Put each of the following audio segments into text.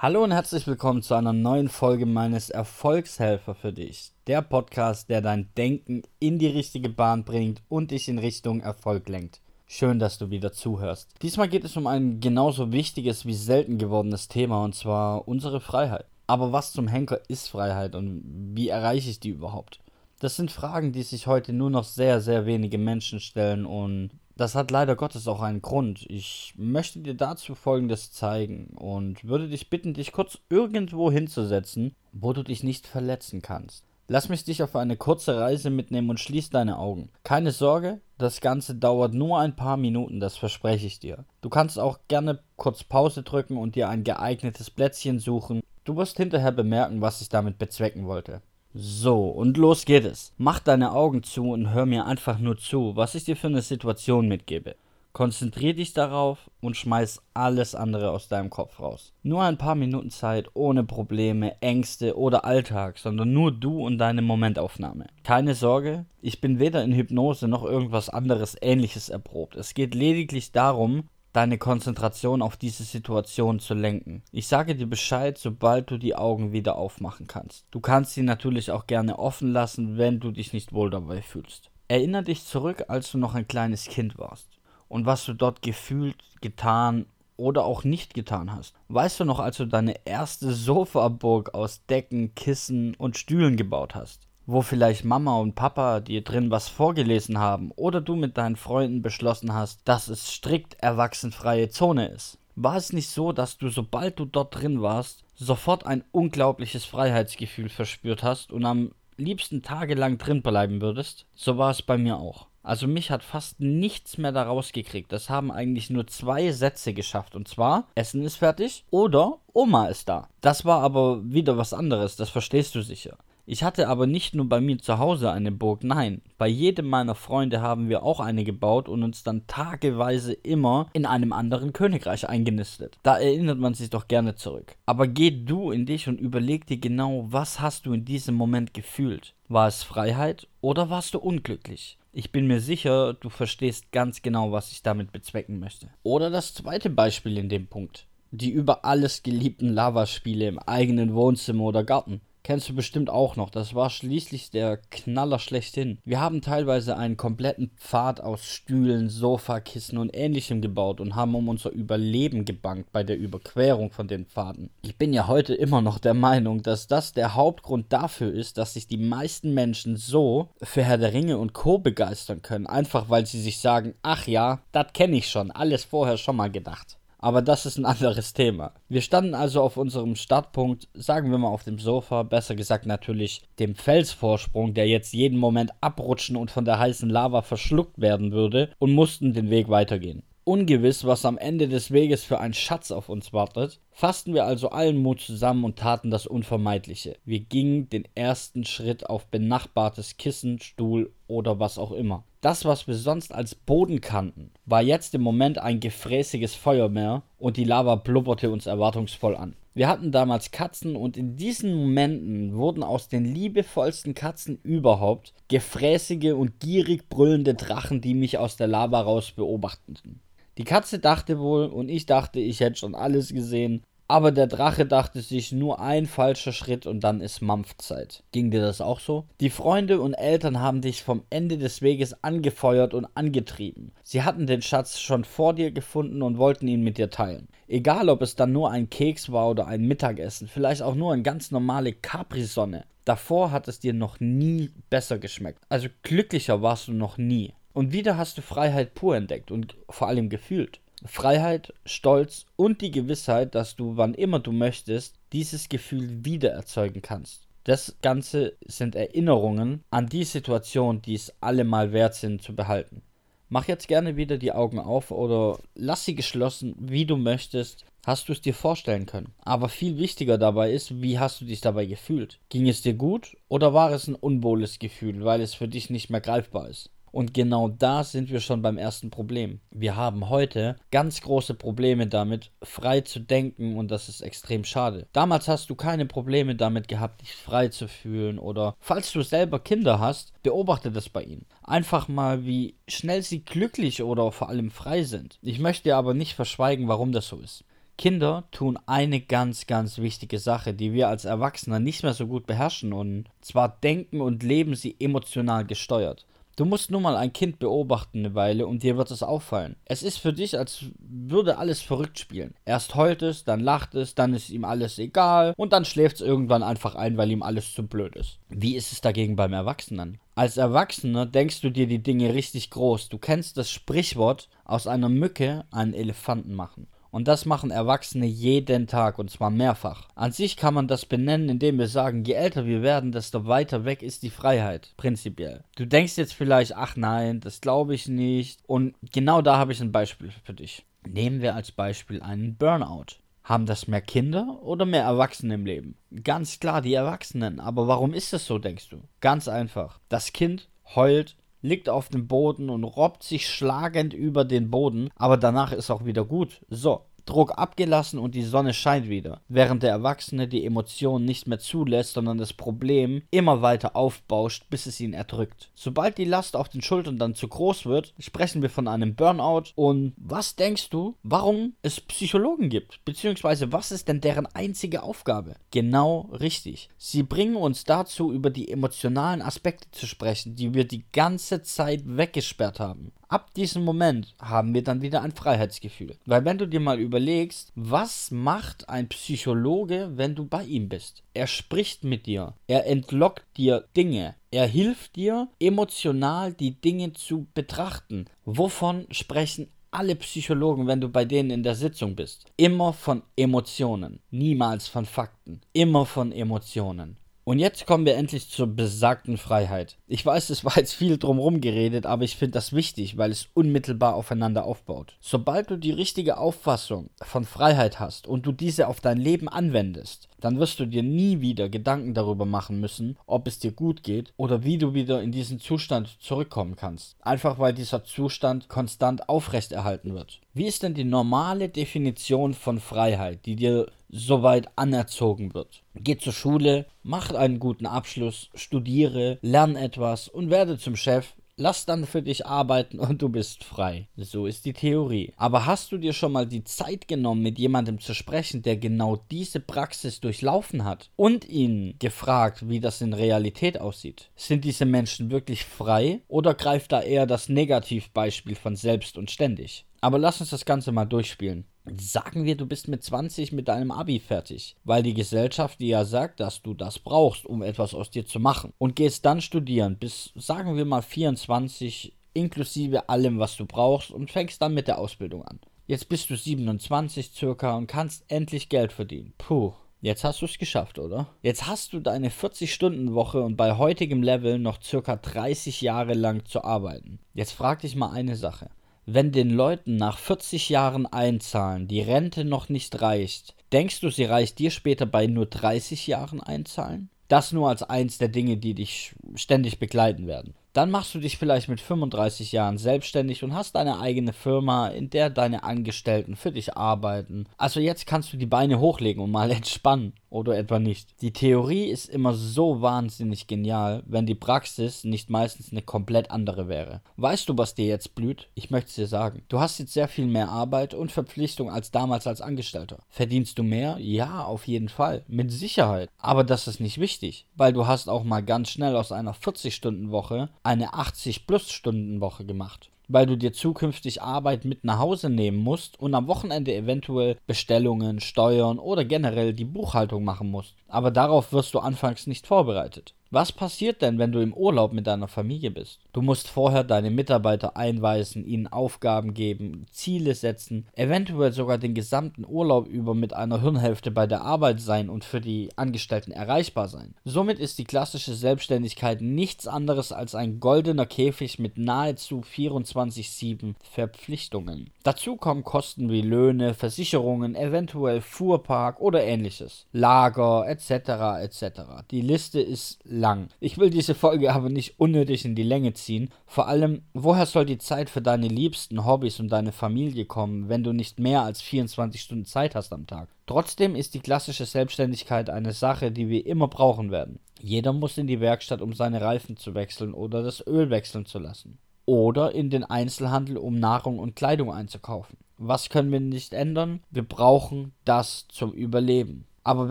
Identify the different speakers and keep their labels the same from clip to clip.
Speaker 1: Hallo und herzlich willkommen zu einer neuen Folge meines Erfolgshelfer für dich. Der Podcast, der dein Denken in die richtige Bahn bringt und dich in Richtung Erfolg lenkt. Schön, dass du wieder zuhörst. Diesmal geht es um ein genauso wichtiges wie selten gewordenes Thema und zwar unsere Freiheit. Aber was zum Henker ist Freiheit und wie erreiche ich die überhaupt? Das sind Fragen, die sich heute nur noch sehr, sehr wenige Menschen stellen und das hat leider Gottes auch einen Grund. Ich möchte dir dazu Folgendes zeigen und würde dich bitten, dich kurz irgendwo hinzusetzen, wo du dich nicht verletzen kannst. Lass mich dich auf eine kurze Reise mitnehmen und schließ deine Augen. Keine Sorge, das Ganze dauert nur ein paar Minuten, das verspreche ich dir. Du kannst auch gerne kurz Pause drücken und dir ein geeignetes Plätzchen suchen. Du wirst hinterher bemerken, was ich damit bezwecken wollte. So, und los geht es. Mach deine Augen zu und hör mir einfach nur zu, was ich dir für eine Situation mitgebe. Konzentrier dich darauf und schmeiß alles andere aus deinem Kopf raus. Nur ein paar Minuten Zeit ohne Probleme, Ängste oder Alltag, sondern nur du und deine Momentaufnahme. Keine Sorge, ich bin weder in Hypnose noch irgendwas anderes ähnliches erprobt. Es geht lediglich darum, deine Konzentration auf diese Situation zu lenken. Ich sage dir Bescheid, sobald du die Augen wieder aufmachen kannst. Du kannst sie natürlich auch gerne offen lassen, wenn du dich nicht wohl dabei fühlst. Erinner dich zurück, als du noch ein kleines Kind warst und was du dort gefühlt, getan oder auch nicht getan hast. Weißt du noch, als du deine erste Sofaburg aus Decken, Kissen und Stühlen gebaut hast? Wo vielleicht Mama und Papa dir drin was vorgelesen haben oder du mit deinen Freunden beschlossen hast, dass es strikt erwachsenfreie Zone ist. War es nicht so, dass du, sobald du dort drin warst, sofort ein unglaubliches Freiheitsgefühl verspürt hast und am liebsten tagelang drin bleiben würdest? So war es bei mir auch. Also mich hat fast nichts mehr daraus gekriegt. Das haben eigentlich nur zwei Sätze geschafft. Und zwar, Essen ist fertig oder Oma ist da. Das war aber wieder was anderes, das verstehst du sicher. Ich hatte aber nicht nur bei mir zu Hause eine Burg, nein, bei jedem meiner Freunde haben wir auch eine gebaut und uns dann tageweise immer in einem anderen Königreich eingenistet. Da erinnert man sich doch gerne zurück. Aber geh du in dich und überleg dir genau, was hast du in diesem Moment gefühlt? War es Freiheit oder warst du unglücklich? Ich bin mir sicher, du verstehst ganz genau, was ich damit bezwecken möchte. Oder das zweite Beispiel in dem Punkt. Die über alles geliebten Lavaspiele im eigenen Wohnzimmer oder Garten. Kennst du bestimmt auch noch. Das war schließlich der Knaller schlechthin. Wir haben teilweise einen kompletten Pfad aus Stühlen, Sofakissen und ähnlichem gebaut und haben um unser Überleben gebankt bei der Überquerung von den Pfaden. Ich bin ja heute immer noch der Meinung, dass das der Hauptgrund dafür ist, dass sich die meisten Menschen so für Herr der Ringe und Co. begeistern können. Einfach weil sie sich sagen, ach ja, das kenne ich schon, alles vorher schon mal gedacht. Aber das ist ein anderes Thema. Wir standen also auf unserem Startpunkt, sagen wir mal auf dem Sofa, besser gesagt natürlich dem Felsvorsprung, der jetzt jeden Moment abrutschen und von der heißen Lava verschluckt werden würde, und mussten den Weg weitergehen. Ungewiss, was am Ende des Weges für ein Schatz auf uns wartet, fassten wir also allen Mut zusammen und taten das Unvermeidliche. Wir gingen den ersten Schritt auf benachbartes Kissen, Stuhl oder was auch immer. Das, was wir sonst als Boden kannten, war jetzt im Moment ein gefräßiges Feuermeer und die Lava blubberte uns erwartungsvoll an. Wir hatten damals Katzen und in diesen Momenten wurden aus den liebevollsten Katzen überhaupt gefräßige und gierig brüllende Drachen, die mich aus der Lava raus beobachteten. Die Katze dachte wohl und ich dachte, ich hätte schon alles gesehen. Aber der Drache dachte sich nur ein falscher Schritt und dann ist Mampfzeit. Ging dir das auch so? Die Freunde und Eltern haben dich vom Ende des Weges angefeuert und angetrieben. Sie hatten den Schatz schon vor dir gefunden und wollten ihn mit dir teilen. Egal, ob es dann nur ein Keks war oder ein Mittagessen, vielleicht auch nur eine ganz normale Capri-Sonne. Davor hat es dir noch nie besser geschmeckt. Also glücklicher warst du noch nie. Und wieder hast du Freiheit pur entdeckt und vor allem gefühlt. Freiheit, Stolz und die Gewissheit, dass du, wann immer du möchtest, dieses Gefühl wieder erzeugen kannst. Das Ganze sind Erinnerungen an die Situation, die es allemal wert sind zu behalten. Mach jetzt gerne wieder die Augen auf oder lass sie geschlossen, wie du möchtest. Hast du es dir vorstellen können? Aber viel wichtiger dabei ist, wie hast du dich dabei gefühlt? Ging es dir gut oder war es ein unwohles Gefühl, weil es für dich nicht mehr greifbar ist? Und genau da sind wir schon beim ersten Problem. Wir haben heute ganz große Probleme damit, frei zu denken und das ist extrem schade. Damals hast du keine Probleme damit gehabt, dich frei zu fühlen oder falls du selber Kinder hast, beobachte das bei ihnen. Einfach mal, wie schnell sie glücklich oder vor allem frei sind. Ich möchte aber nicht verschweigen, warum das so ist. Kinder tun eine ganz, ganz wichtige Sache, die wir als Erwachsene nicht mehr so gut beherrschen, und zwar denken und leben sie emotional gesteuert. Du musst nur mal ein Kind beobachten eine Weile und dir wird es auffallen. Es ist für dich, als würde alles verrückt spielen. Erst heult es, dann lacht es, dann ist ihm alles egal und dann schläft es irgendwann einfach ein, weil ihm alles zu blöd ist. Wie ist es dagegen beim Erwachsenen? Als Erwachsener denkst du dir die Dinge richtig groß. Du kennst das Sprichwort, aus einer Mücke einen Elefanten machen. Und das machen Erwachsene jeden Tag und zwar mehrfach. An sich kann man das benennen, indem wir sagen, je älter wir werden, desto weiter weg ist die Freiheit, prinzipiell. Du denkst jetzt vielleicht, ach nein, das glaube ich nicht. Und genau da habe ich ein Beispiel für dich. Nehmen wir als Beispiel einen Burnout. Haben das mehr Kinder oder mehr Erwachsene im Leben? Ganz klar die Erwachsenen. Aber warum ist das so, denkst du? Ganz einfach. Das Kind heult, liegt auf dem Boden und robbt sich schlagend über den Boden, aber danach ist auch wieder gut. So, Druck abgelassen und die Sonne scheint wieder, während der Erwachsene die Emotionen nicht mehr zulässt, sondern das Problem immer weiter aufbauscht, bis es ihn erdrückt. Sobald die Last auf den Schultern dann zu groß wird, sprechen wir von einem Burnout und was denkst du, warum es Psychologen gibt, beziehungsweise was ist denn deren einzige Aufgabe? Genau richtig. Sie bringen uns dazu, über die emotionalen Aspekte zu sprechen, die wir die ganze Zeit weggesperrt haben. Ab diesem Moment haben wir dann wieder ein Freiheitsgefühl. Weil wenn du dir mal überlegst, was macht ein Psychologe, wenn du bei ihm bist? Er spricht mit dir, er entlockt dir Dinge, er hilft dir emotional die Dinge zu betrachten. Wovon sprechen alle Psychologen, wenn du bei denen in der Sitzung bist? Immer von Emotionen, niemals von Fakten, immer von Emotionen. Und jetzt kommen wir endlich zur besagten Freiheit. Ich weiß, es war jetzt viel drumherum geredet, aber ich finde das wichtig, weil es unmittelbar aufeinander aufbaut. Sobald du die richtige Auffassung von Freiheit hast und du diese auf dein Leben anwendest, dann wirst du dir nie wieder Gedanken darüber machen müssen, ob es dir gut geht oder wie du wieder in diesen Zustand zurückkommen kannst. Einfach weil dieser Zustand konstant aufrechterhalten wird. Wie ist denn die normale Definition von Freiheit, die dir soweit anerzogen wird? Geh zur Schule, mach einen guten Abschluss, studiere, lern etwas und werde zum Chef, lass dann für dich arbeiten und du bist frei. So ist die Theorie. Aber hast du dir schon mal die Zeit genommen, mit jemandem zu sprechen, der genau diese Praxis durchlaufen hat und ihn gefragt, wie das in Realität aussieht? Sind diese Menschen wirklich frei oder greift da eher das Negativbeispiel von selbst und ständig? Aber lass uns das Ganze mal durchspielen. Sagen wir, du bist mit 20 mit deinem Abi fertig, weil die Gesellschaft dir ja sagt, dass du das brauchst, um etwas aus dir zu machen. Und gehst dann studieren bis, sagen wir mal, 24 inklusive allem, was du brauchst und fängst dann mit der Ausbildung an. Jetzt bist du 27 circa und kannst endlich Geld verdienen. Puh. Jetzt hast du es geschafft, oder? Jetzt hast du deine 40-Stunden-Woche und bei heutigem Level noch circa 30 Jahre lang zu arbeiten. Jetzt frag dich mal eine Sache wenn den Leuten nach 40 Jahren einzahlen die Rente noch nicht reicht, denkst du, sie reicht dir später bei nur 30 Jahren einzahlen? Das nur als eins der Dinge, die dich ständig begleiten werden. Dann machst du dich vielleicht mit 35 Jahren selbstständig und hast deine eigene Firma, in der deine Angestellten für dich arbeiten. Also jetzt kannst du die Beine hochlegen und mal entspannen. Oder etwa nicht. Die Theorie ist immer so wahnsinnig genial, wenn die Praxis nicht meistens eine komplett andere wäre. Weißt du, was dir jetzt blüht? Ich möchte es dir sagen. Du hast jetzt sehr viel mehr Arbeit und Verpflichtung als damals als Angestellter. Verdienst du mehr? Ja, auf jeden Fall. Mit Sicherheit. Aber das ist nicht wichtig, weil du hast auch mal ganz schnell aus einer 40-Stunden-Woche eine 80-Plus-Stunden-Woche gemacht weil du dir zukünftig Arbeit mit nach Hause nehmen musst und am Wochenende eventuell Bestellungen, Steuern oder generell die Buchhaltung machen musst. Aber darauf wirst du anfangs nicht vorbereitet. Was passiert denn, wenn du im Urlaub mit deiner Familie bist? Du musst vorher deine Mitarbeiter einweisen, ihnen Aufgaben geben, Ziele setzen, eventuell sogar den gesamten Urlaub über mit einer Hirnhälfte bei der Arbeit sein und für die Angestellten erreichbar sein. Somit ist die klassische Selbstständigkeit nichts anderes als ein goldener Käfig mit nahezu 24-7 Verpflichtungen. Dazu kommen Kosten wie Löhne, Versicherungen, eventuell Fuhrpark oder ähnliches, Lager etc. etc. Die Liste ist lang. Ich will diese Folge aber nicht unnötig in die Länge ziehen. Vor allem, woher soll die Zeit für deine liebsten Hobbys und deine Familie kommen, wenn du nicht mehr als 24 Stunden Zeit hast am Tag? Trotzdem ist die klassische Selbstständigkeit eine Sache, die wir immer brauchen werden. Jeder muss in die Werkstatt, um seine Reifen zu wechseln oder das Öl wechseln zu lassen. Oder in den Einzelhandel, um Nahrung und Kleidung einzukaufen. Was können wir nicht ändern? Wir brauchen das zum Überleben. Aber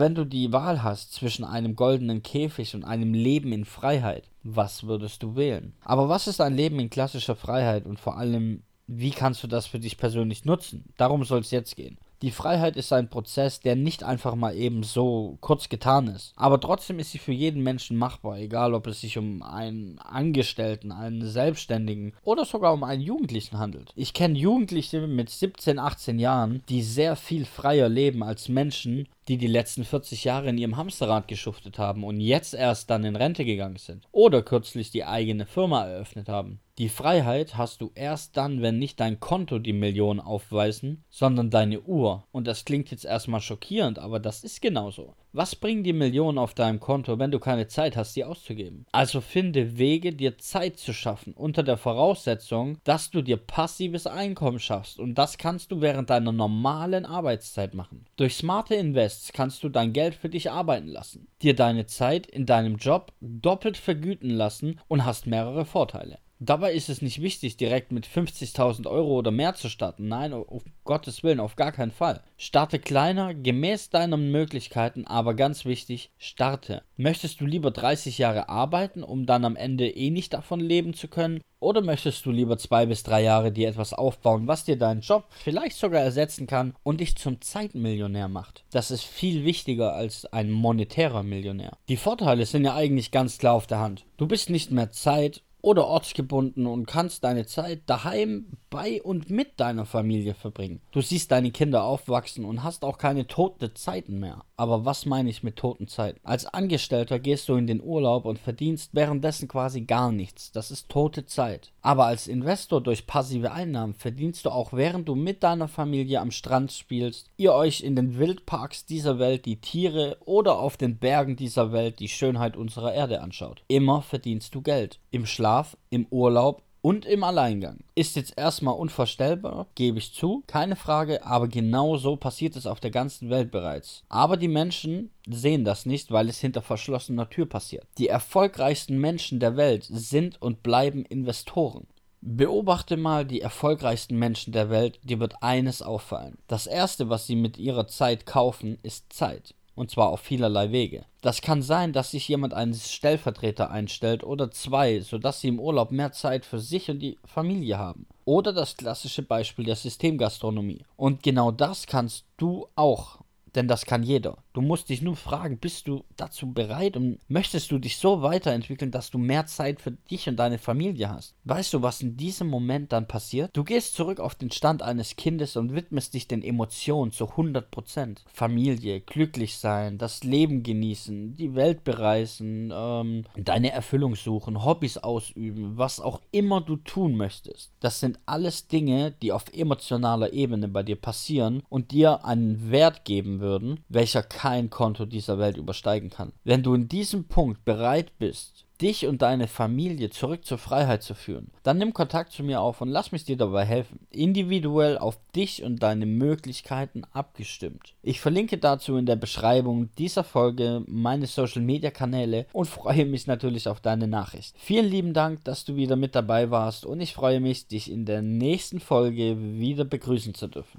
Speaker 1: wenn du die Wahl hast zwischen einem goldenen Käfig und einem Leben in Freiheit, was würdest du wählen? Aber was ist ein Leben in klassischer Freiheit und vor allem, wie kannst du das für dich persönlich nutzen? Darum soll es jetzt gehen. Die Freiheit ist ein Prozess, der nicht einfach mal eben so kurz getan ist. Aber trotzdem ist sie für jeden Menschen machbar, egal ob es sich um einen Angestellten, einen Selbstständigen oder sogar um einen Jugendlichen handelt. Ich kenne Jugendliche mit 17, 18 Jahren, die sehr viel freier leben als Menschen, die die letzten 40 Jahre in ihrem Hamsterrad geschuftet haben und jetzt erst dann in Rente gegangen sind oder kürzlich die eigene Firma eröffnet haben. Die Freiheit hast du erst dann, wenn nicht dein Konto die Millionen aufweisen, sondern deine Uhr. Und das klingt jetzt erstmal schockierend, aber das ist genauso. Was bringen die Millionen auf deinem Konto, wenn du keine Zeit hast, sie auszugeben? Also finde Wege, dir Zeit zu schaffen, unter der Voraussetzung, dass du dir passives Einkommen schaffst. Und das kannst du während deiner normalen Arbeitszeit machen. Durch smarte Invests kannst du dein Geld für dich arbeiten lassen, dir deine Zeit in deinem Job doppelt vergüten lassen und hast mehrere Vorteile. Dabei ist es nicht wichtig, direkt mit 50.000 Euro oder mehr zu starten. Nein, auf Gottes Willen, auf gar keinen Fall. Starte kleiner, gemäß deinen Möglichkeiten, aber ganz wichtig, starte. Möchtest du lieber 30 Jahre arbeiten, um dann am Ende eh nicht davon leben zu können? Oder möchtest du lieber zwei bis drei Jahre dir etwas aufbauen, was dir deinen Job vielleicht sogar ersetzen kann und dich zum Zeitmillionär macht? Das ist viel wichtiger als ein monetärer Millionär. Die Vorteile sind ja eigentlich ganz klar auf der Hand. Du bist nicht mehr Zeit oder ortsgebunden und kannst deine Zeit daheim bei und mit deiner Familie verbringen. Du siehst deine Kinder aufwachsen und hast auch keine toten Zeiten mehr. Aber was meine ich mit toten Zeiten? Als Angestellter gehst du in den Urlaub und verdienst währenddessen quasi gar nichts. Das ist tote Zeit. Aber als Investor durch passive Einnahmen verdienst du auch während du mit deiner Familie am Strand spielst, ihr euch in den Wildparks dieser Welt die Tiere oder auf den Bergen dieser Welt die Schönheit unserer Erde anschaut. Immer verdienst du Geld. Im Schlaf, im Urlaub und im Alleingang. Ist jetzt erstmal unvorstellbar, gebe ich zu, keine Frage, aber genau so passiert es auf der ganzen Welt bereits. Aber die Menschen sehen das nicht, weil es hinter verschlossener Tür passiert. Die erfolgreichsten Menschen der Welt sind und bleiben Investoren. Beobachte mal die erfolgreichsten Menschen der Welt, dir wird eines auffallen. Das erste, was sie mit ihrer Zeit kaufen, ist Zeit und zwar auf vielerlei Wege. Das kann sein, dass sich jemand einen Stellvertreter einstellt oder zwei, sodass sie im Urlaub mehr Zeit für sich und die Familie haben. Oder das klassische Beispiel der Systemgastronomie. Und genau das kannst du auch denn das kann jeder. Du musst dich nur fragen, bist du dazu bereit und möchtest du dich so weiterentwickeln, dass du mehr Zeit für dich und deine Familie hast? Weißt du, was in diesem Moment dann passiert? Du gehst zurück auf den Stand eines Kindes und widmest dich den Emotionen zu 100%. Familie, glücklich sein, das Leben genießen, die Welt bereisen, ähm, deine Erfüllung suchen, Hobbys ausüben, was auch immer du tun möchtest. Das sind alles Dinge, die auf emotionaler Ebene bei dir passieren und dir einen Wert geben würden, welcher kein Konto dieser Welt übersteigen kann. Wenn du in diesem Punkt bereit bist, dich und deine Familie zurück zur Freiheit zu führen, dann nimm Kontakt zu mir auf und lass mich dir dabei helfen. Individuell auf dich und deine Möglichkeiten abgestimmt. Ich verlinke dazu in der Beschreibung dieser Folge meine Social Media Kanäle und freue mich natürlich auf deine Nachricht. Vielen lieben Dank, dass du wieder mit dabei warst und ich freue mich, dich in der nächsten Folge wieder begrüßen zu dürfen.